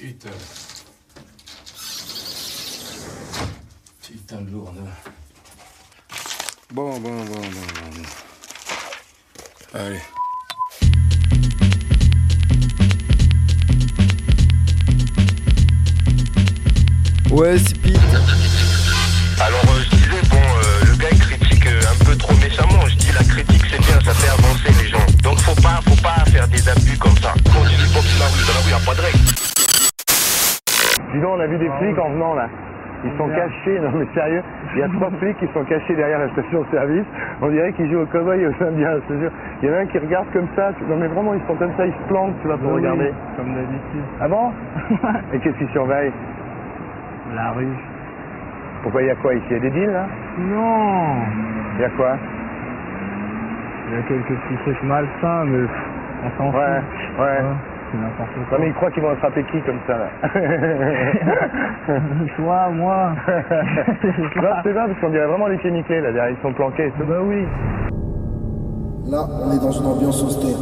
Putain. Putain de lourde. Bon, bon, bon, bon, bon. Allez. Ouais, c'est Pete. Alors euh, je disais, bon, euh, le gars il critique euh, un peu trop méchamment. Je dis la critique c'est bien, ça fait avancer les gens. Donc faut pas, faut pas faire des abus comme ça. Continue pour la rue, dans la rue y a pas de règles. Dis donc, on a vu des flics en venant là. Ils sont cachés, non mais sérieux, il y a trois flics qui sont cachés derrière la station-service. On dirait qu'ils jouent au cowboy et aux indiens, je te jure. Il y en a un qui regarde comme ça. Non mais vraiment, ils sont comme ça, ils se plantent, tu vas pour regarder. Comme d'habitude. Ah bon Et qu'est-ce qu'ils surveillent La rue. Pourquoi il y a quoi ici? Il y a des deals là? Non Il y a quoi? Il y a quelques petits trucs malsains, mais pff, on s'en Ouais, fout. ouais. C'est n'importe Non mais ils croient qu'ils vont attraper qui comme ça là Toi, moi. Non c'est bien parce qu'on dirait vraiment les pieds nickelés là derrière, ils sont planqués. Bah oui. Là, on est dans une ambiance austère.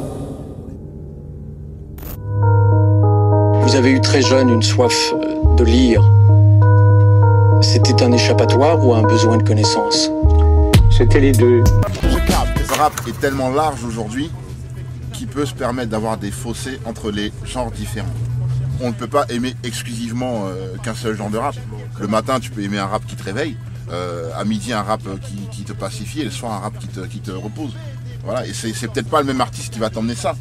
Vous avez eu très jeune une soif euh, de lire. C'était un échappatoire ou un besoin de connaissance? C'était les deux. Le rap est tellement large aujourd'hui qu'il peut se permettre d'avoir des fossés entre les genres différents. On ne peut pas aimer exclusivement euh, qu'un seul genre de rap. Le matin, tu peux aimer un rap qui te réveille. euh, à midi, un rap qui, qui te pacifie. Et le soir, un rap qui te, qui te repose. Voilà. Et c'est peut-être pas le même artiste qui va t'emmener ça.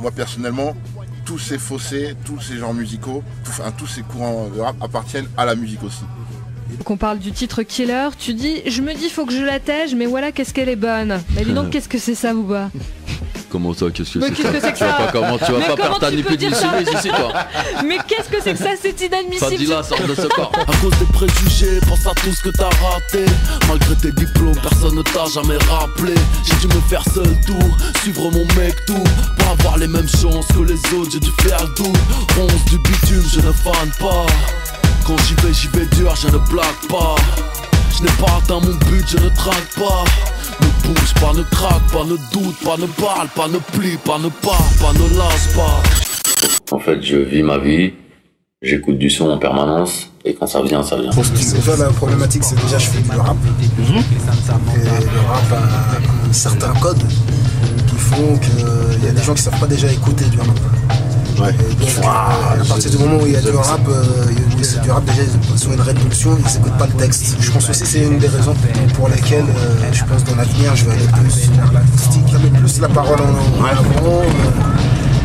Moi, personnellement, tous ces fossés, tous ces genres musicaux, tout- enfin, tous ces courants de rap appartiennent à la musique aussi. Qu'on parle du titre Killer, tu dis Je me dis, faut que je la tège, mais voilà, qu'est-ce qu'elle est bonne. Mais dis donc, qu'est-ce que c'est ça, Booba? Comment ça Qu'est-ce que Mais c'est qu'est-ce que c'est que Tu vas ça pas comment Tu vas Mais pas comment faire ta tu ni peux plus dire ni ça plus ici toi Mais qu'est-ce que c'est que ça C'est inadmissible. dis-la, sors de ce corps À cause des préjugés, pense à tout ce que t'as raté. Malgré tes diplômes, personne ne t'a jamais rappelé. J'ai dû me faire seul tour, suivre mon mec tout. Pour avoir les mêmes chances que les autres, j'ai dû faire le tour. Ronce du bitume, je ne fane pas. Quand j'y vais, j'y vais dur, je ne blague pas. Je n'ai pas atteint mon but, je ne traque pas. Pas, ne craque pas, ne doute pas, ne parle pas, ne plie pas, ne parle pas, ne lâche pas. En fait, je vis ma vie, j'écoute du son en permanence, et quand ça vient, ça vient. Déjà, la problématique, c'est déjà, je fais du rap. Et le rap a un certain code qui font qu'il y a des gens qui savent pas déjà écouter du rap. Donc, euh, à partir du moment où il y a du rap, euh, où c'est du rap, déjà, ils ont une répulsion, ils n'écoutent pas le texte. Je pense aussi que c'est une des raisons pour lesquelles, euh, je pense, dans l'avenir, je vais aller plus vers l'acoustique, mettre plus la parole en, avant.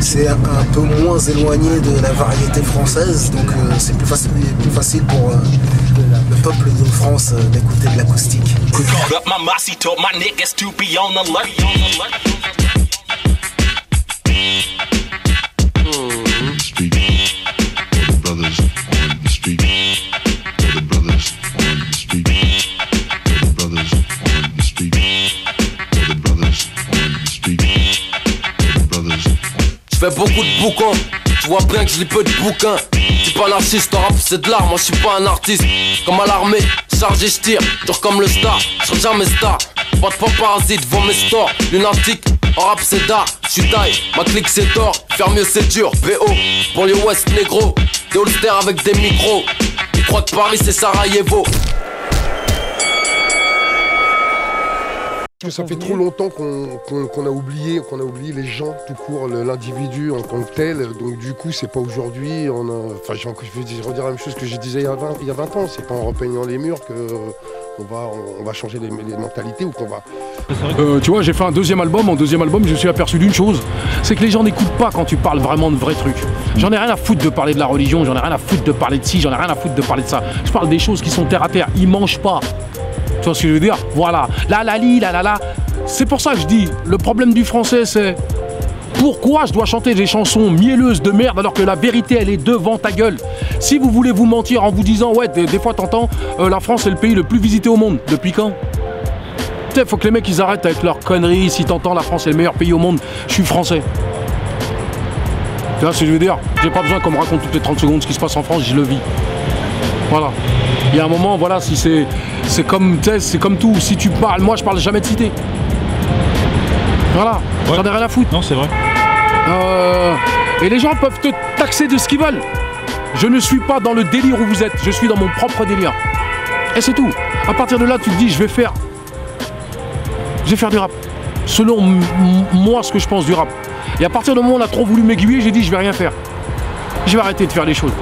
c'est un, un peu moins éloigné de la variété française, donc euh, c'est plus facile, plus facile pour euh, le peuple de France euh, d'écouter de l'acoustique. Fais beaucoup de bouquins, tu vois bien que je lis peu de bouquins. Suis pas narcisse, ton rap c'est de l'art, moi je suis pas un artiste. Comme à l'armée, chargé, je tire, dur comme le star, je jamais star. Pas de parasite, vends mes stores, lunatique, en rap c'est d'art, suis taille, ma clique c'est d'or, faire mieux c'est dur, VO, pour les West négro, des holsters avec des micros, ils croient que Paris c'est Sarajevo. Que ça fait trop longtemps qu'on a oublié, qu'on a oublié les gens tout court, l'individu en tant que tel. Donc du coup, c'est pas aujourd'hui. Enfin, je vais dire- redire la même chose que j'ai disais il y a 20, il y a 20 ans. C'est pas en repeignant les murs que euh, on va, on, va changer les, les mentalités ou qu'on va. Euh, tu vois, j'ai fait un deuxième album. En deuxième album, je me suis aperçu d'une chose c'est que les gens n'écoutent pas quand tu parles vraiment de vrais trucs. J'en ai rien à foutre de parler de la religion, j'en ai rien à foutre de parler de ci, j'en ai rien à foutre de parler de ça. Je parle des choses qui sont terre à terre. Ils mangent pas. Tu vois ce que je veux dire? Voilà. La la li, la la la. C'est pour ça que je dis le problème du français, c'est. Pourquoi je dois chanter des chansons mielleuses de merde alors que la vérité elle est devant ta gueule? Si vous voulez vous mentir en vous disant ouais des, fois t'entends euh, la France est le pays le plus visité au monde depuis quand? Faut que les mecs ils arrêtent avec leurs conneries. Si t'entends la France est le meilleur pays au monde, je suis français. Tu vois ce que je veux dire? J'ai pas besoin qu'on me raconte toutes les 30 secondes ce qui se passe en France, je le vis. Voilà. Il y a un moment, voilà, si c'est. C'est comme, c'est comme tout. Si tu parles, moi je parle jamais de cité. Voilà. J'en ai rien à foutre. Non, c'est vrai. Euh, et les gens peuvent te taxer de ce qu'ils veulent. Je ne suis pas dans le délire où vous êtes, je suis dans mon propre délire. Et c'est tout. À partir de là, tu te dis, je vais faire. Je vais faire du rap. Selon moi, ce que je pense du rap. Et à partir du moment où on a trop voulu m'aiguiller, j'ai dit, je vais rien faire. Je vais arrêter de faire les choses.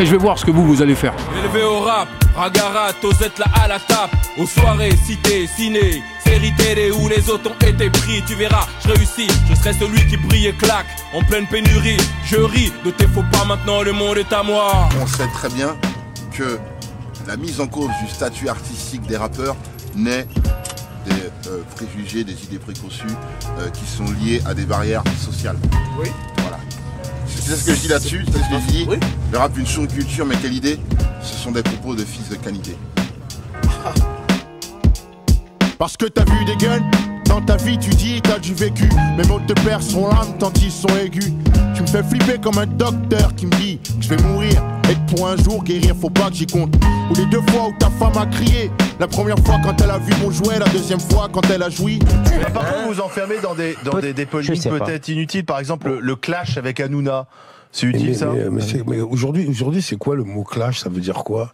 Et je vais voir ce que vous, vous allez faire. Élevé au rap, Ragarat, Osette là à la tape, aux soirées, cité, ciné, série télé où les autres ont été pris, tu verras, je réussis, je serai celui qui brille et claque, en pleine pénurie, je ris, de tes faux pas maintenant, le monde est à moi. On sait très bien que la mise en cause du statut artistique des rappeurs naît des euh, préjugés, des idées préconçues euh, qui sont liées à des barrières sociales. Oui. Voilà. C'est ce que je dis là-dessus, c'est ce que je dis. Le rap une sous-culture, mais quelle idée Ce sont des propos de fils de canité. Parce que t'as vu des gueules dans ta vie, tu dis t'as du vécu. Mes mots te perceront l'âme tant ils sont aigus. Tu me fais flipper comme un docteur qui me dit que je vais mourir. Et que pour un jour guérir, faut pas que j'y compte. Ou les deux fois où ta femme a crié. La première fois quand elle a vu mon jouet, la deuxième fois quand elle a joui. Par contre, vous vous enfermez dans des, dans des, des polémiques peut-être inutiles. Par exemple, le, le clash avec Hanouna. C'est utile mais, ça mais- mais c'est- mais aujourd'hui, aujourd'hui, c'est quoi le mot clash? Ça veut dire quoi?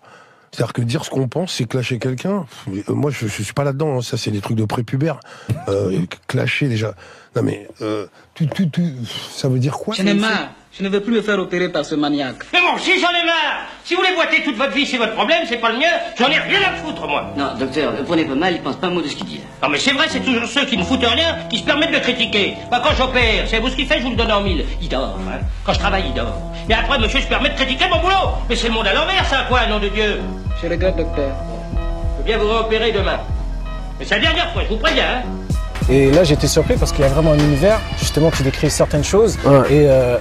C'est-à-dire que dire ce qu'on pense, c'est clasher quelqu'un. Moi, je, je suis pas là-dedans. hein. Ça, c'est des trucs de prépubère. Euh, clasher déjà. Non mais, euh, tu, tu, tu, ça veut dire quoi J'en ai marre. Je ne veux plus me faire opérer par ce maniaque. Mais bon, si j'en ai marre Si vous les boitez toute votre vie, c'est votre problème, c'est pas le mien, j'en ai rien à foutre, moi Non, docteur, le prenez pas mal, il pense pas un mot de ce qu'il dit. là. Non mais c'est vrai, c'est toujours ceux qui ne foutent rien qui se permettent de critiquer. Bah quand j'opère, c'est vous ce qu'il fait, je vous le donne en mille. Il dort, hein. Quand je travaille, il dort. Et après, monsieur se permet de critiquer mon boulot Mais c'est le monde à l'envers, ça, quoi, nom de Dieu Je regrette, docteur. Je veux bien vous réopérer demain. Mais c'est la dernière fois, je vous préviens, hein Et là, j'étais surpris parce qu'il y a vraiment un univers, justement, qui décrit certaines choses et euh,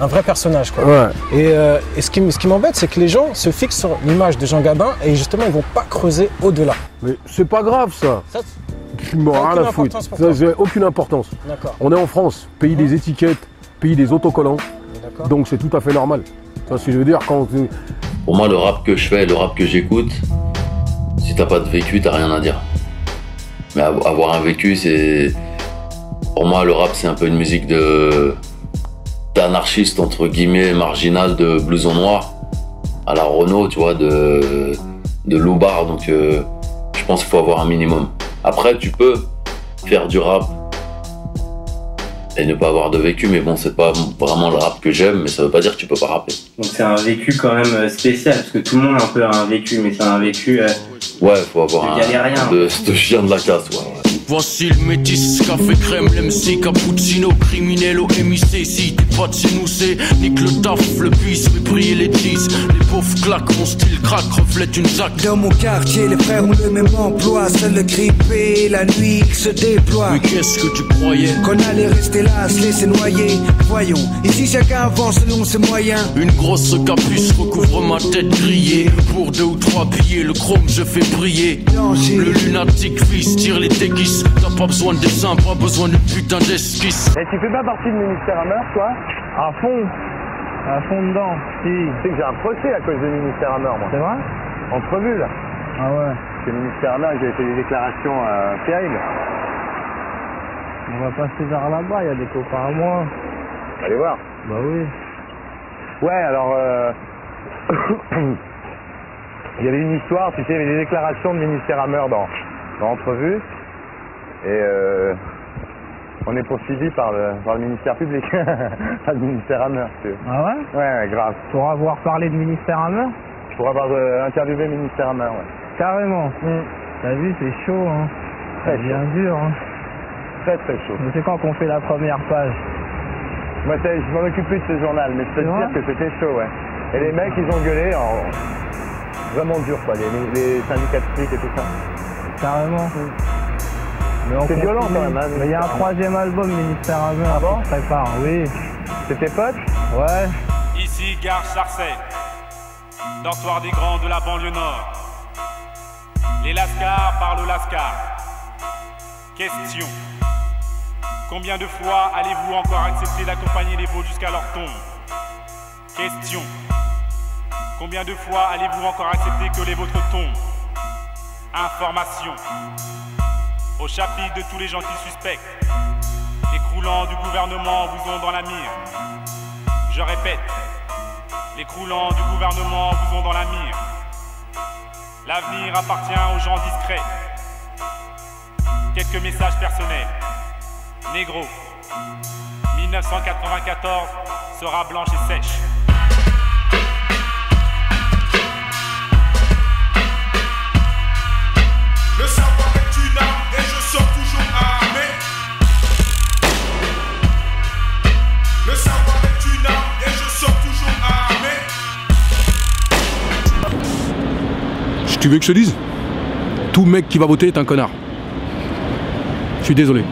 un vrai personnage. Quoi. Ouais. Et, euh, et ce qui, m- ce qui m'embête, c'est que les gens se fixent sur l'image de Jean Gabin et justement, ils vont pas creuser au-delà. Mais c'est pas grave ça. Ça, Je m'en rien aucune à foutre. importance pour Ça, toi. j'ai aucune importance. On est en France, pays des étiquettes, pays des autocollants. Donc c'est tout à fait normal. Ça, ce que je veux dire, quand. Pour moi, le rap que je fais, le rap que j'écoute, si t'as pas de vécu, t'as rien à dire. Mais av- avoir un vécu, c'est. Pour moi, le rap, c'est un peu une musique d'anarchiste, entre guillemets, marginal, de blouson noir. À la Renault, tu vois, de. de loupard. Donc, euh, je pense qu'il faut avoir un minimum. Après, tu peux faire du rap et ne pas avoir de vécu, mais bon, c'est pas vraiment le rap que j'aime, mais ça veut pas dire que tu peux pas rapper. Donc c'est un vécu quand même euh, spécial, parce que tout le monde un peu a un vécu, mais c'est un vécu... euh, Ouais, faut avoir un, galérien. de, de chien de la casse, ouais. Voici le métis, café crème, l'MC, cappuccino, criminel au MIC. Si t'es pas de chez nous, c'est nique le taf, le bis, fait briller les teas. Les pauvres claquent, mon style craque, reflète une zac. Dans mon quartier, les frères ont le même emploi. Seul le grippé, la nuit il se déploie. Mais qu'est-ce que tu croyais? Qu'on allait rester là, se laisser noyer. Voyons, ici chacun avance selon ses moyens. Une grosse capuce recouvre ma tête grillée. Pour deux ou trois billets, le chrome je fais briller. Le lunatique fils tire les T'as pas besoin de dessin, pas besoin de putain d'esquisse. Et tu fais pas partie du ministère à meurtre, toi? À fond. À fond dedans. Si. Tu sais que j'ai un procès à cause du ministère à meurtre, moi. C'est vrai? Entrevue, là. Ah ouais. C'est le ministère à meurtre, j'ai fait des déclarations euh, terribles. On va passer vers là-bas, il y a des copains à moi. Allez voir. Bah oui. Ouais, alors, euh... il y avait une histoire, tu sais, il y avait des déclarations de ministère à meurtre dans, dans Entrevue. Et euh, on est poursuivi par le, par le ministère public, pas le ministère sais. Ah ouais? Ouais, ouais, grave. Pour avoir parlé de ministère à meurtre Pour avoir euh, interviewé le ministère à meurtre, ouais. Carrément. T'as vu, c'est chaud, hein. Très devient dur, hein. Très très chaud. Mais c'est quand qu'on fait la première page? Moi, je m'en occupe plus de ce journal, mais je peux te dire que c'était chaud, ouais. Et les mecs, ils ont gueulé en... Vraiment dur, quoi, les, les syndicats de flics et tout ça. Carrément. On C'est violent, quand même, hein, Mais il y a un troisième album, Ministère à meurtre, qui se prépare, oui. C'est tes potes Ouais. Ici, gare Sarcey, dortoir des grands de la banlieue nord. Les Lascars parlent Lascar. Question. Combien de fois allez-vous encore accepter d'accompagner les veaux jusqu'à leur tombe? Question. Combien de fois allez-vous encore accepter que les vôtres tombent? Information. Au chapitre de tous les gens qui suspectent, les croulants du gouvernement vous ont dans la mire. Je répète, Les croulants du gouvernement vous ont dans la mire. L'avenir appartient aux gens discrets. Quelques messages personnels. Négro, 1994 sera blanche et sèche. Tu veux que je te dise? Tout mec qui va voter est un connard. Je suis désolé.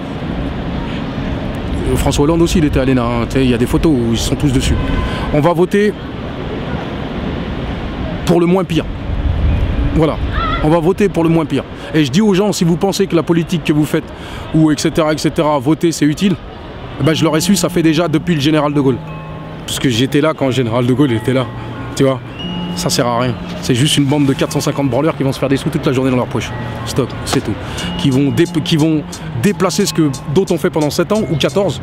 Euh, François Hollande aussi, il était à l'ENA. hein. Il y a des photos où ils sont tous dessus. On va voter pour le moins pire. Voilà. On va voter pour le moins pire. Et je dis aux gens, si vous pensez que la politique que vous faites, ou etc., etc., voter c'est utile, eh ben, je l'aurais su, ça fait déjà depuis le général de Gaulle. Parce que j'étais là quand le général de Gaulle était là. Tu vois ça sert à rien. C'est juste une bande de 450 branleurs qui vont se faire des sous toute la journée dans leur poche. Stop, c'est tout. Qui vont, qui vont déplacer ce que d'autres ont fait pendant 7 ans ou 14.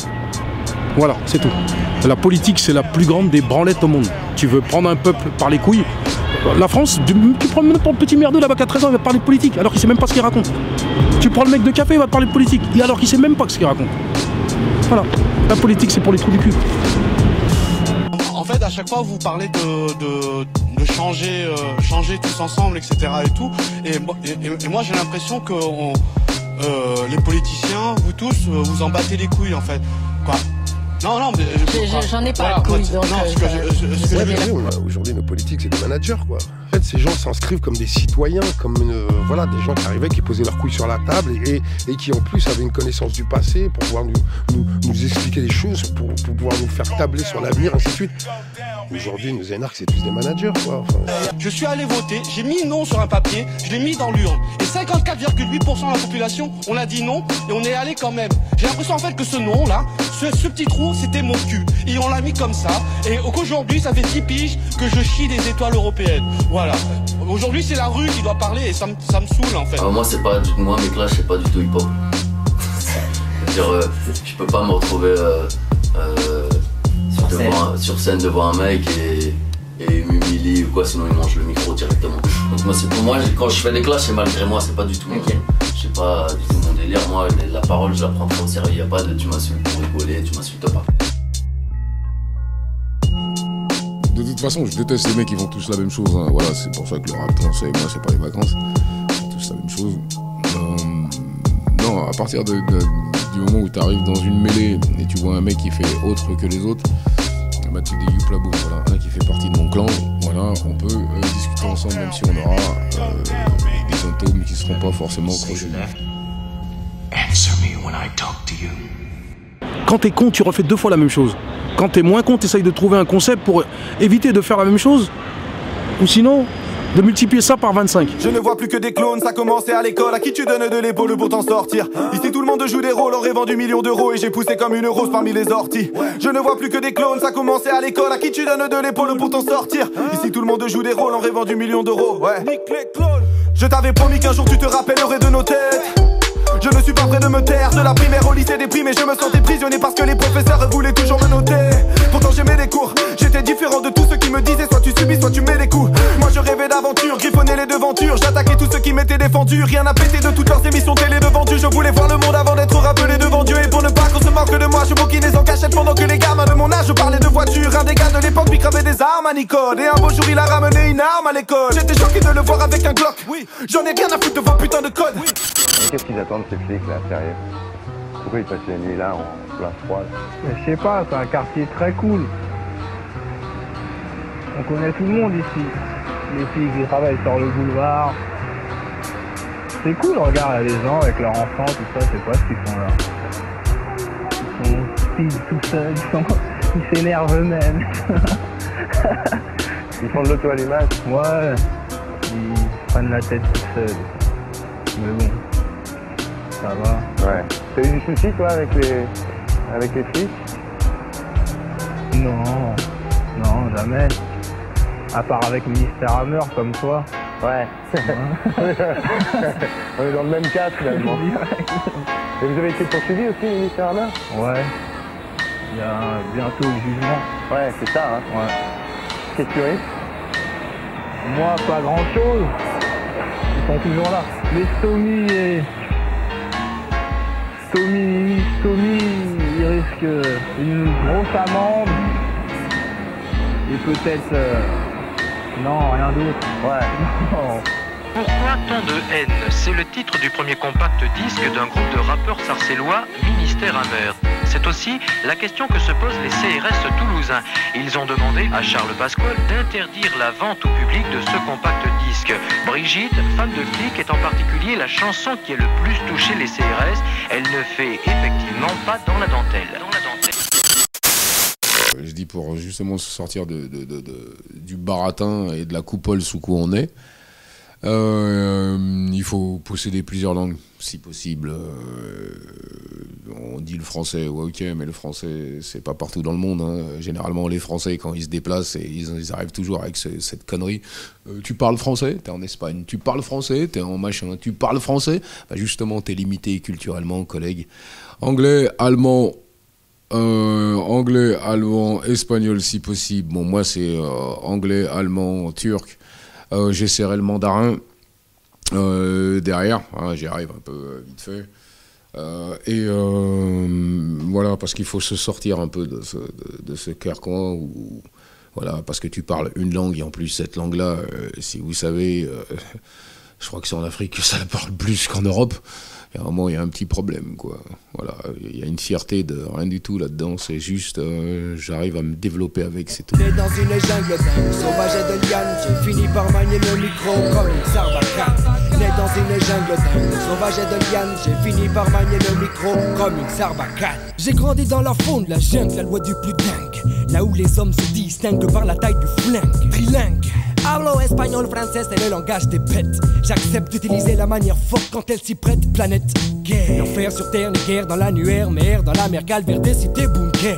Voilà, c'est tout. La politique, c'est la plus grande des branlettes au monde. Tu veux prendre un peuple par les couilles? La France, tu, tu prends n'importe petit merdeux là-bas a 13 ans, il va parler de politique alors qu'il sait même pas ce qu'il raconte. Tu prends le mec de café, il va parler de politique et alors qu'il sait même pas ce qu'il raconte. Voilà. La politique, c'est pour les trous du cul. En fait, à chaque fois, vous parlez de, de changer, euh, changer tous ensemble, etc. et tout. Et, moi- et- moi, j'ai l'impression que on- euh, les politiciens, vous tous, euh, vous en battez les couilles, en fait. Quoi? Non, non, mais Je- je- j'en ai pas Voilà, de couilles, moi, donc, non, euh, ce que ça- je- ce- ce que Ouais, je veux mais dire- oui, Aujourd'hui, nos politiques, c'est des managers, quoi. En fait, ces gens s'inscrivent comme des citoyens, comme voilà, des gens qui arrivaient, qui posaient leurs couilles sur la table et, et qui, en plus, avaient une connaissance du passé pour pouvoir nous, nous, nous expliquer les choses, pour, pour pouvoir nous faire tabler sur l'avenir, ainsi de suite. Aujourd'hui, nos énarques, c'est tous des managers, quoi. Enfin, Je suis allé voter, j'ai mis non sur un papier, je l'ai mis dans l'urne. Et 54,8% de la population, on a dit non et on est allé quand même. J'ai l'impression en fait que ce non là, ce, ce petit trou, c'était mon cul. Et on l'a mis comme ça. Et qu'aujourd'hui, ça fait 6 piges que je chie des étoiles européennes. Voilà. Aujourd'hui, c'est la rue qui doit parler et ça me, ça me saoule en fait. Ah, moi, c'est pas du moi, mes clashs, c'est pas du tout hip-hop. C'est-à-dire, euh, je peux pas me retrouver euh, euh, sur, scène. devant un- sur scène devant un mec et, et il m'humilie ou quoi, sinon il mange le micro directement. Donc, moi, c'est pour moi, j'ai- quand je fais des clashs, c'est malgré moi, c'est pas du tout. Je sais pas du tout mon délire. Moi, la parole, je la prends trop au sérieux. Y a pas de tu m'insultes pour rigoler, tu m'insultes pas. De toute façon, je déteste les mecs qui font tous la même chose. hein. Voilà, c'est pour ça que le rap, ça et moi, c'est pas les vacances. Ils font tous la même chose. Euh, non, à partir de, de- du moment où tu arrives dans une mêlée et tu vois un mec qui fait autre que les autres, youpla boum, voilà, un qui fait partie de mon clan, voilà, on peut euh, discuter ensemble même si on aura euh, des symptômes qui seront pas forcément crochus. Answer me when I talk to you. Quand t'es con, tu refais deux fois la même chose. Quand t'es moins con, t'essayes de trouver un concept pour éviter de faire la même chose. Ou sinon, de multiplier ça par 25. Je ne vois plus que des clones, ça commençait à l'école. À qui tu donnes de l'épaule pour t'en sortir? Ici tout le monde joue des rôles, aurait vendu millions d'euros et j'ai poussé comme une rose parmi les orties. Je ne vois plus que des clones, ça commençait à l'école. À qui tu donnes de l'épaule pour t'en sortir? Ici tout le monde joue des rôles, aurait vendu millions d'euros. Ouais. Je t'avais promis qu'un jour tu te rappellerais de nos têtes. Je ne suis pas prêt de me taire. De la primaire au lycée déprimé Je me sentais prisonnier parce que les professeurs voulaient toujours me noter. Pourtant j'aimais les cours. J'étais différent de tous ceux qui me disaient Soit tu subis soit tu mets les coups. Moi je rêvais d'aventure Griffonnais les devantures. J'attaquais tous ceux qui m'étaient défendus. Rien à péter de toutes leurs émissions télé devant Dieu. Je voulais voir le monde avant d'être rappelé devant Dieu. Et pour ne pas qu'on se moque de moi Je bouquinais en cachette pendant que les gamins de mon âge parlaient de voitures. Un des gars de l'époque lui cravait des armes à Nicole. Et un beau jour il a ramené une arme à l'école. J'étais choqué de le voir avec un Glock. Oui. J'en ai rien à foutre de vos putains de codes Qu'est-ce qu'ils attendent ces flics là, sérieux? Pourquoi ils passent la nuit là en plein froid? Là Mais je sais pas, c'est un quartier très cool. On connaît tout le monde ici. Les filles qui travaillent sur le boulevard. C'est cool, regarde les gens avec leurs enfants, tout ça, c'est pas ce qu'ils font là? Ils sont speed tout seuls, ils sont- ils s'énervent eux-mêmes. Ils font de l'auto-allumage? Ouais, ils prennent la tête tout seuls. Mais bon, ça va. Ouais. T'as eu du souci toi avec les avec les flics Non, non, jamais. À part avec Ministère Hammer comme toi. Ouais. On est dans le même cas finalement. Et vous avez été poursuivi aussi, ministère Hammer? Ouais. Il y a bientôt le jugement. Ouais, c'est ça, hein. Ouais. Qu'est-ce que tu risques? Moi, pas grand chose. Ils sont toujours là. Mais Stomy et. Stomy, Stomy, il risque une grosse amende. Et peut-être. euh, Non, rien d'autre. Ouais. Non. Pourquoi tant de haine C'est le titre du premier compact disque d'un groupe de rappeurs sarcellois, Ministère Hammer. C'est aussi la question que se posent les CRS toulousains. Ils ont demandé à Charles Pasquale d'interdire la vente au public de ce compact disque. Brigitte, fan de flic, est en particulier la chanson qui a le plus touché les CRS. Elle ne fait effectivement pas dans la dentelle. Euh, Je dis pour justement se sortir du baratin et de la coupole sous quoi on est. Euh, il faut posséder plusieurs langues, si possible. Euh, on dit le français, ouais, ok, mais le français, c'est pas partout dans le monde. hein. Généralement, les Français, quand ils se déplacent, ils, arrivent toujours avec ce- cette connerie. Euh, tu parles français, t'es en Espagne. Tu parles français, t'es en machin. Tu parles français, bah justement, t'es limité culturellement, collègue. Anglais, allemand, anglais, allemand, espagnol si possible. Bon, moi c'est anglais, allemand, turc. Euh, J'essaierai le mandarin euh, derrière. hein, J'y arrive un peu euh, vite fait. Et voilà, parce qu'il faut se sortir un peu de ce, de, de carcan où, voilà, parce que tu parles une langue et en plus cette langue-là, si vous savez, je crois que c'est en Afrique que ça la parle plus qu'en Europe. Il y a un moment, il y a un petit problème, quoi. Voilà, il y a une fierté de rien du tout là-dedans. C'est juste, euh, j'arrive à me développer avec, c'est tout. Né dans une jungle dingue, sauvage et de liane, j'ai fini par manier le micro comme une sarbacane. Dans une jungle dingue, sauvage et de liane, j'ai fini par manier le micro comme une sarbacane. J'ai grandi dans la faune, la jungle, la loi du plus dingue. Là où les hommes se distinguent par la taille du flingue. Trilingue. Hablo espagnol, français, c'est le langage des bêtes. J'accepte d'utiliser la manière forte quand elle s'y prête. Planète guerre. L'enfer sur terre, les guerres dans l'annuaire. Mer dans la mer calvaire des cités bunkers.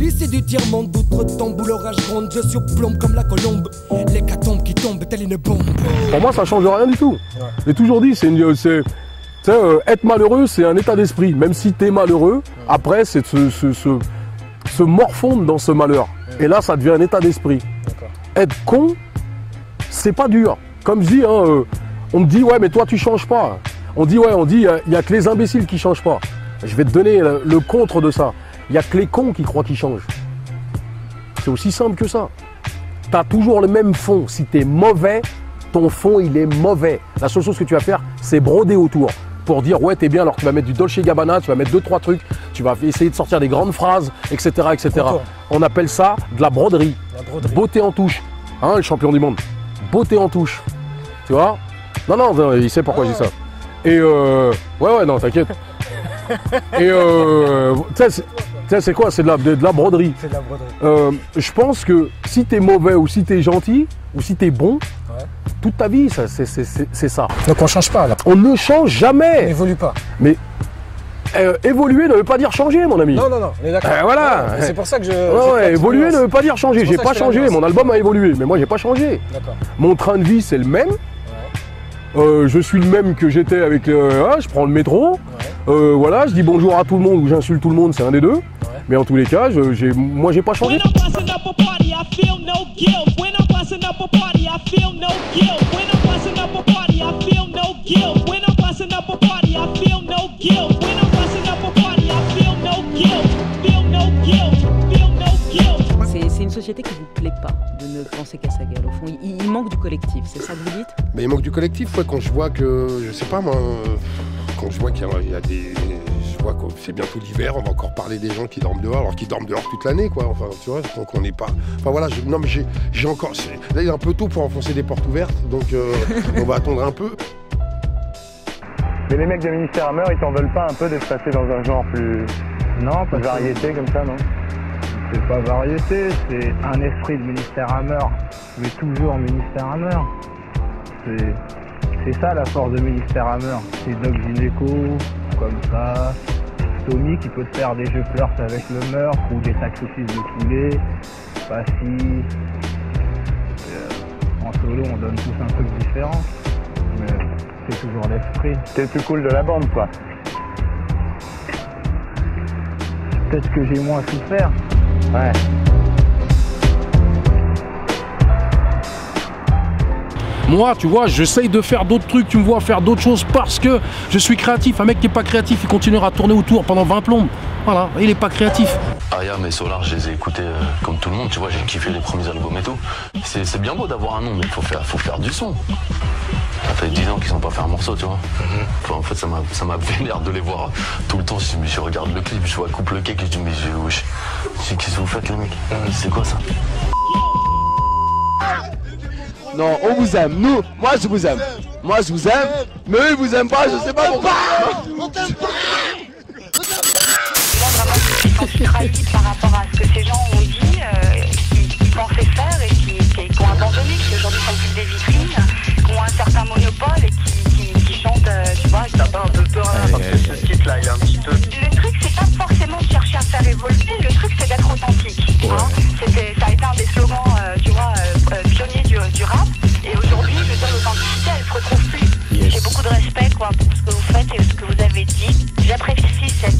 Ici du tiers-monde, d'outre-tombe où l'orage gronde. Je surplombe comme la colombe. L'hécatombe qui tombe telle une bombe. Pour moi, ça change rien du tout. J'ai toujours dit, c'est une- c'est- tu sais, euh, être malheureux, c'est un état d'esprit. Même si t'es malheureux, après, c'est de se, se, se- se morfondre dans ce malheur. Et là, ça devient un état d'esprit. Être con, c'est pas dur. Comme je dis, hein, euh, on me dit, ouais, mais toi, tu changes pas. On dit, ouais, on dit, il n'y a que les imbéciles qui changent pas. Je vais te donner le, le contre de ça. Il n'y a que les cons qui croient qu'ils changent. C'est aussi simple que ça. Tu as toujours le même fond. Si tu es mauvais, ton fond, il est mauvais. La seule chose que tu vas faire, c'est broder autour. Pour dire, ouais, t'es bien, alors tu vas mettre du Dolce Gabbana, tu vas mettre deux, trois trucs, tu vas essayer de sortir des grandes phrases, etc. etc. Contour. On appelle ça de la broderie. La broderie. Beauté en touche. Hein, le champion du monde. Beauté en touche. Tu vois? Non, non, non, il sait pourquoi je dis ça. Et euh, ouais, ouais, non, t'inquiète. Et euh, tu sais, c'est- quoi? C'est de la, de, de la broderie. C'est de la broderie. Euh, je pense que si t'es mauvais ou si t'es gentil ou si t'es bon, toute ta vie, ça, c'est, ça. Donc on change pas là. On ne change jamais. On évolue pas. Mais euh, évoluer ne veut pas dire changer, mon ami. Non, non, non, on est d'accord. Euh, voilà. C'est pour ça que je. Ouais, évoluer ne veut pas dire changer. J'ai pas changé. Mon album a évolué, mais moi j'ai pas changé. D'accord. Mon train de vie c'est le même. Euh, je suis le même que j'étais avec. euh, ah, je prends le métro. Euh, voilà, je dis bonjour à tout le monde ou j'insulte tout le monde, c'est un des deux. Mais en tous les cas, je- j'ai, moi j'ai pas changé. De ne penser qu'à sa gueule. Au fond, il, il manque du collectif, c'est ça que vous dites? Mais il manque du collectif, ouais, quand je vois que, je sais pas moi, quand je vois qu'il y, a- il y a des. Je vois que c'est bientôt l'hiver, on va encore parler des gens qui dorment dehors, alors qu'ils dorment dehors toute l'année, quoi. Enfin, tu vois, donc on n'est pas. Enfin voilà, je- non mais j'ai encore. Là, il est un peu tôt pour enfoncer des portes ouvertes, donc euh, on va attendre un peu. Mais les mecs de Ministère Hammer, ils t'en veulent pas un peu d'être passé dans un genre plus. Non, plus parce que- variété comme ça, non? C'est pas variété, c'est un esprit de ministère Hammer, mais toujours ministère Hammer. C'est, ça la force de ministère Hammer. C'est Doc Gineco, comme ça. Tommy qui peut te faire des jeux flirt avec le meurtre ou des sacrifices de poulet. Passy. Euh, en solo, on donne tous un truc différent. Mais c'est toujours l'esprit. T'es le plus cool de la bande, quoi. Peut-être que j'ai moins souffert. Ouais. Moi, tu vois, j'essaye de faire d'autres trucs, tu me vois faire d'autres choses parce que je suis créatif. Un mec qui n'est pas créatif, il continuera à tourner autour pendant 20 plombes. Voilà, il n'est pas créatif. Ayam et Solar, je les ai écoutés euh, comme tout le monde, tu vois, j'ai kiffé les premiers albums et tout. C'est bien beau d'avoir un nom, mais il faut faire, faut faire du son. Ça fait 10 ans qu'ils n'ont pas fait un morceau, tu vois. Enfin, en fait, ça m'a, vénère de les voir tout le temps. Je, je regarde le clip, je vois coupe le cake et je dis, mais je, wesh, je dis, qu'est-ce que vous faites, les mecs C'est quoi ça Non, on vous aime. Nous, moi je vous aime. Moi je vous aime, mais eux ils vous aiment pas, je sais pas pourquoi. Je trahi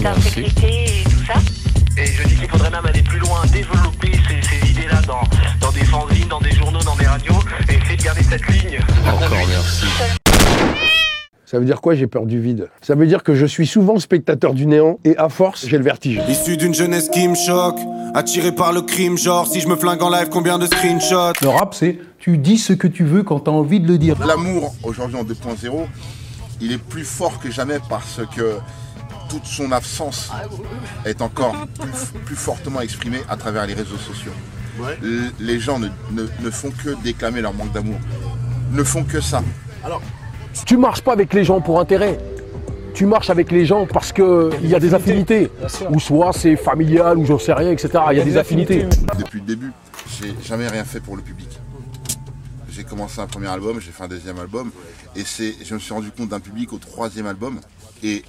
Et tout ça. Et je dis qu'il faudrait même aller plus loin, développer ces, ces idées-là dans, dans des fanzines, dans des journaux, dans des radios, et essayer de garder cette ligne. Encore merci. Ça veut dire quoi j'ai peur du vide? Ça veut dire que je suis souvent spectateur du néant et à force j'ai le vertige. Issu d'une jeunesse qui me choque, attiré par le crime, genre si je me flingue en live, combien de screenshots? Le rap, c'est tu dis ce que tu veux quand t'as envie de le dire. L'amour, aujourd'hui en 2.0, il est plus fort que jamais parce que toute son absence est encore plus, plus fortement exprimée à travers les réseaux sociaux. Les gens ne, ne- ne font que déclamer leur manque d'amour. Ne font que ça. Alors, Tu marches pas avec les gens pour intérêt. Tu marches avec les gens parce qu'il y a des affinités. Ou soit c'est familial, ou j'en sais rien, etc. Il y a des affinités. Depuis le début, j'ai jamais rien fait pour le public. J'ai commencé un premier album, j'ai fait un deuxième album, et c'est, je me suis rendu compte d'un public au troisième album. Et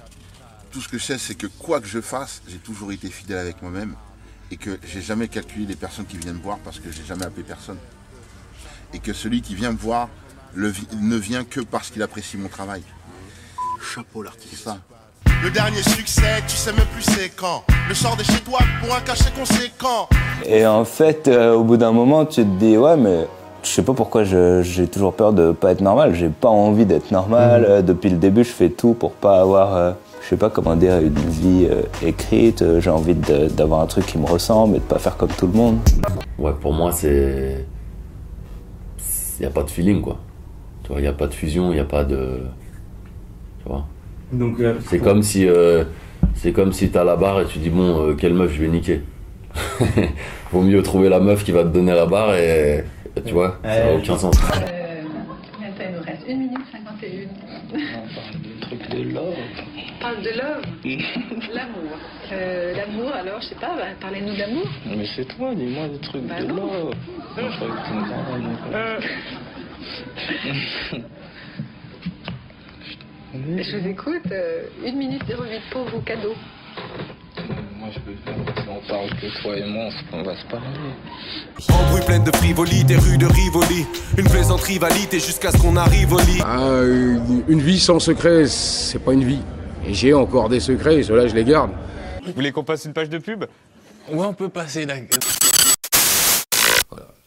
tout ce que je sais, c'est que quoi que je fasse, j'ai toujours été fidèle avec moi-même, et que j'ai jamais calculé les personnes qui viennent me voir parce que j'ai jamais appelé personne. Et que celui qui vient me voir le ne vient que parce qu'il apprécie mon travail. Chapeau l'artiste. Ça. Le dernier succès, tu sais même plus c'est quand. Le sort de chez toi pour un cachet conséquent. Et en fait, euh, au bout d'un moment, tu te dis, ouais, mais je sais pas pourquoi je- j'ai toujours peur de pas être normal. J'ai pas envie d'être normal. Euh, Depuis le début, je fais tout pour pas avoir, euh, je sais pas comment dire, une vie euh, écrite. Euh, J'ai envie de- d'avoir un truc qui me ressemble et de pas faire comme tout le monde. Ouais, pour moi, c'est. Il n'y a pas de feeling, quoi. Tu vois, il n'y a pas de fusion, il n'y a pas de. Tu vois Donc, euh, C'est comme si. euh, c'est comme si t'as la barre et tu dis, bon, euh, quelle meuf je vais niquer. Vaut mieux trouver la meuf qui va te donner la barre et. et tu vois, ça n'a aucun sens. Il nous reste 1 minute 51. truc de love. On parle de love, l'amour. Euh, l'amour, alors, je sais pas, bah, parlez-nous d'amour. Mais c'est toi, dis-moi des trucs Bah de non. love. Je croyais que tu me parlais, donc. Je vous écoute, euh, 1 minute 08 pour vous, cadeau. Moi, je peux faire si on parle que toi et moi, on va se parler. Embrouille pleine de frivolité, rue de Rivoli. Une plaisante rivalité jusqu'à ce qu'on arrive au lit. Ah, une vie sans secret, c'est pas une vie. Et j'ai encore des secrets, et ceux-là, je les garde. Vous voulez qu'on passe une page de pub? Ouais, on peut passer la.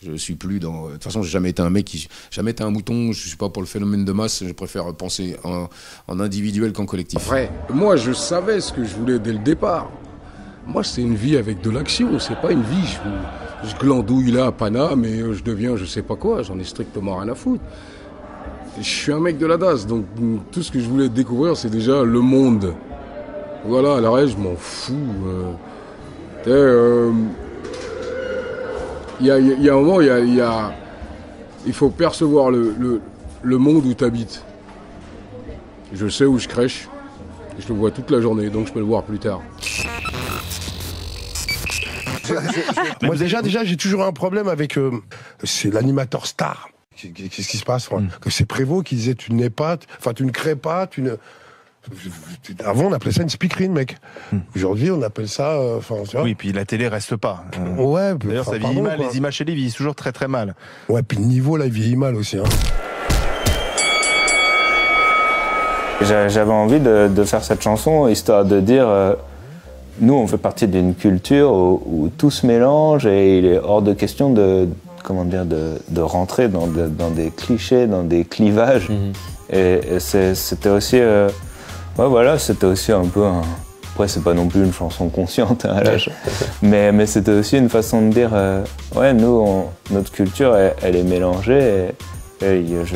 Je suis plus dans. De toute façon, j'ai jamais été un mec qui. jamais été un mouton, je suis pas pour le phénomène de masse, je préfère penser en, en individuel qu'en collectif. Vrai. Moi, je savais ce que je voulais dès le départ. Moi, c'est une vie avec de l'action, c'est pas une vie. Je, je glandouille là à Paname et euh, je deviens je sais pas quoi, j'en ai strictement rien à foutre. Je suis un mec de la DAS, donc tout ce que je voulais découvrir, c'est déjà le monde. Voilà, à l'arrêt, je m'en fous. euh. Sais, euh, il y a, il un moment, il y a, il il faut percevoir le, le, le monde où tu habites. Je sais où je crèche. Je le vois toute la journée, donc je peux le voir plus tard. Moi déjà, déjà, j'ai toujours un problème avec. euh, c'est l'animateur star. Qu'est-ce qui se passe Que c'est Prévost qui disait tu n'es pas, enfin tu ne crées pas, tu ne. Avant on appelait ça une speakerine, mec. Aujourd'hui on appelle ça. euh, Enfin, tu vois. Oui, puis la télé reste pas. Euh, Ouais. D'ailleurs, ça vieillit mal, quoi. les images télé vieillissent toujours très très mal. Ouais, puis le niveau là il vieillit mal aussi. Hein. J'a- J'avais envie de, de faire cette chanson histoire de dire euh, nous on fait partie d'une culture où, où tout se mélange et il est hors de question de comment dire, de, de rentrer dans, de- dans des clichés, dans des clivages. Et, et c'était aussi, euh, ouais, voilà, c'était aussi un peu un. Après, c'est pas non plus une chanson consciente, hein, là, je- mais, mais c'était aussi une façon de dire, euh, ouais, nous, on- notre culture, elle, elle est mélangée et et il je-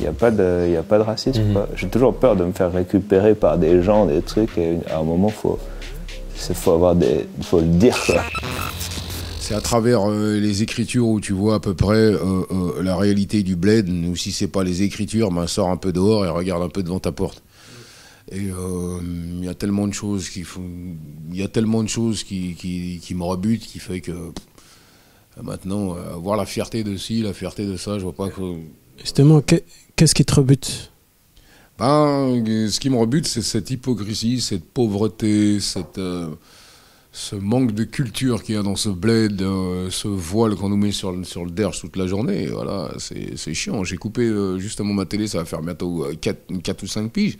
n'y a, pas de- y a pas de racisme. quoi. J'ai toujours peur de me faire récupérer par des gens, des trucs, et à un moment, faut, il faut avoir des, faut le dire, quoi. C'est à travers euh, les écritures où tu vois à peu près euh, euh, la réalité du bled. Ou si c'est pas les écritures, ben sors un peu dehors et regarde un peu devant ta porte. Et il y a tellement de choses qui font, il y a tellement de choses qui, qui, qui me rebutent, qui fait que pff, maintenant avoir la fierté de ci, la fierté de ça, je vois pas que. Justement, que- qu'est-ce qui te rebute? Ben, ce qui me rebute, c'est cette hypocrisie, cette pauvreté, cette, ce manque de culture qu'il y a dans ce bled, euh, ce voile qu'on nous met sur, le- sur derge toute la journée. Voilà, c'est chiant. J'ai coupé euh, justement ma télé, ça va faire bientôt 4, ou 5 piges.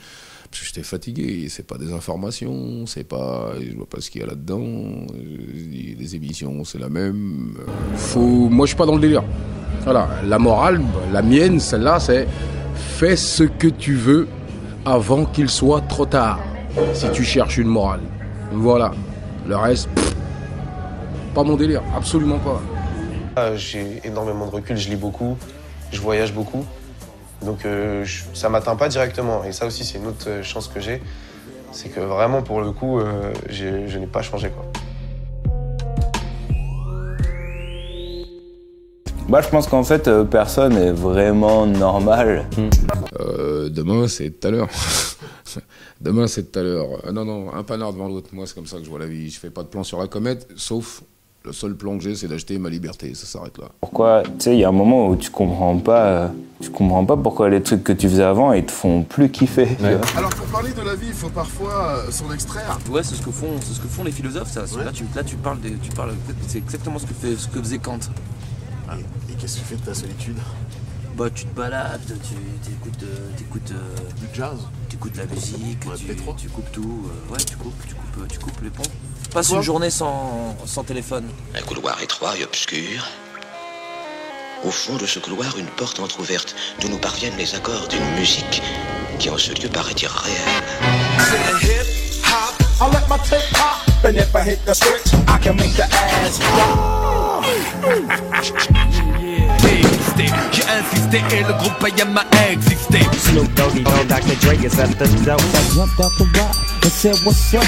Parce que j'étais fatigué. C'est pas des informations, c'est pas. Je vois pas ce qu'il y a là-dedans. Euh, Les émissions, c'est la même. Euh, Faut, moi, je suis pas dans le délire. Voilà, la morale, la mienne, celle-là, c'est fais ce que tu veux avant qu'il soit trop tard. Si tu cherches une morale. Voilà. Le reste, pff, pas mon délire, absolument pas. Ah, J'ai énormément de recul, je lis beaucoup, je voyage beaucoup. Donc euh, je- ça m'atteint pas directement. Et ça aussi, c'est une autre euh, chance que j'ai. C'est que vraiment, pour le coup, euh, je n'ai pas changé. Quoi. Bah, je pense qu'en fait, euh, personne est vraiment normal. Euh, demain, c'est tout à l'heure. demain, c'est tout à l'heure. Ah non, non, un panard devant l'autre. Moi, c'est comme ça que je vois la vie. Je fais pas de plan sur la comète, sauf le seul plan que j'ai, c'est d'acheter ma liberté. Ça s'arrête là. Pourquoi Tu sais, il y a un moment où tu comprends pas, euh, tu comprends pas pourquoi les trucs que tu faisais avant, ils te font plus kiffer. Alors pour parler de la vie, il faut parfois euh, s'en extraire. Ouais, c'est ce que font, c'est ce que font les philosophes. Ça. Là, tu, là, tu parles, des- tu parles, c'est exactement ce que fait, ce que faisait Kant. Et qu'est-ce que tu fais de ta solitude? Bah, tu te balades, tu écoutes, t'écoutes du jazz, t'écoutes la musique, tu, tu coupes tout. euh, ouais, tu coupes, tu coupes, euh, tu coupes les ponts. Passe une journée sans, sans téléphone. Un couloir étroit et obscur. Au fond de ce couloir, une porte entr'ouverte d'où nous parviennent les accords d'une musique qui en ce lieu paraît irréelle. I let my tape pop, and if I hit the switch, I can make the ass J'ai insisté et le groupe Ayama a existé. Snoop Doggy Dogg, Dr. Dre is at the dope. I jumped out the rock and said, What's up?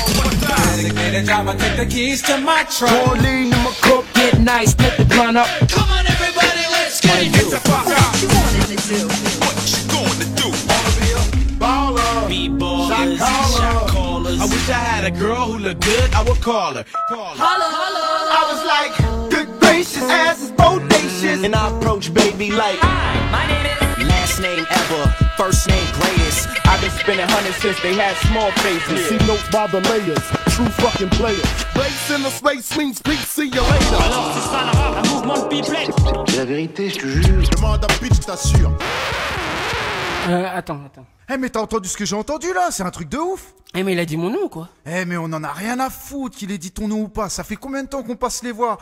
take the keys to my truck. Pauline, I'm a cook, get nice, put the gun up. Come on, everybody, let's get it. Get the fuck out. What you wanted to do? What you going to do? Wanna be a baller? B-ballers, shot callers. I wish I had a girl who looked good. I would call her. Call her. I was And I approach baby like, My name is. last name ever, first name greatest. I've been spending hundreds since they had small faces. See notes by the layers, true fucking players. Race in the space means peace, see you later. Alors, c'est ça l'arabe, un mouvement de pipelette. La vérité, je te jure. Demande à bitch, t'assure. Euh, attends, attends. Eh mais t'as entendu ce que j'ai entendu là? C'est un truc de ouf Eh mais il a dit mon nom quoi Eh mais on en a rien à foutre qu'il ait dit ton nom ou pas. Ça fait combien de temps qu'on passe les voir?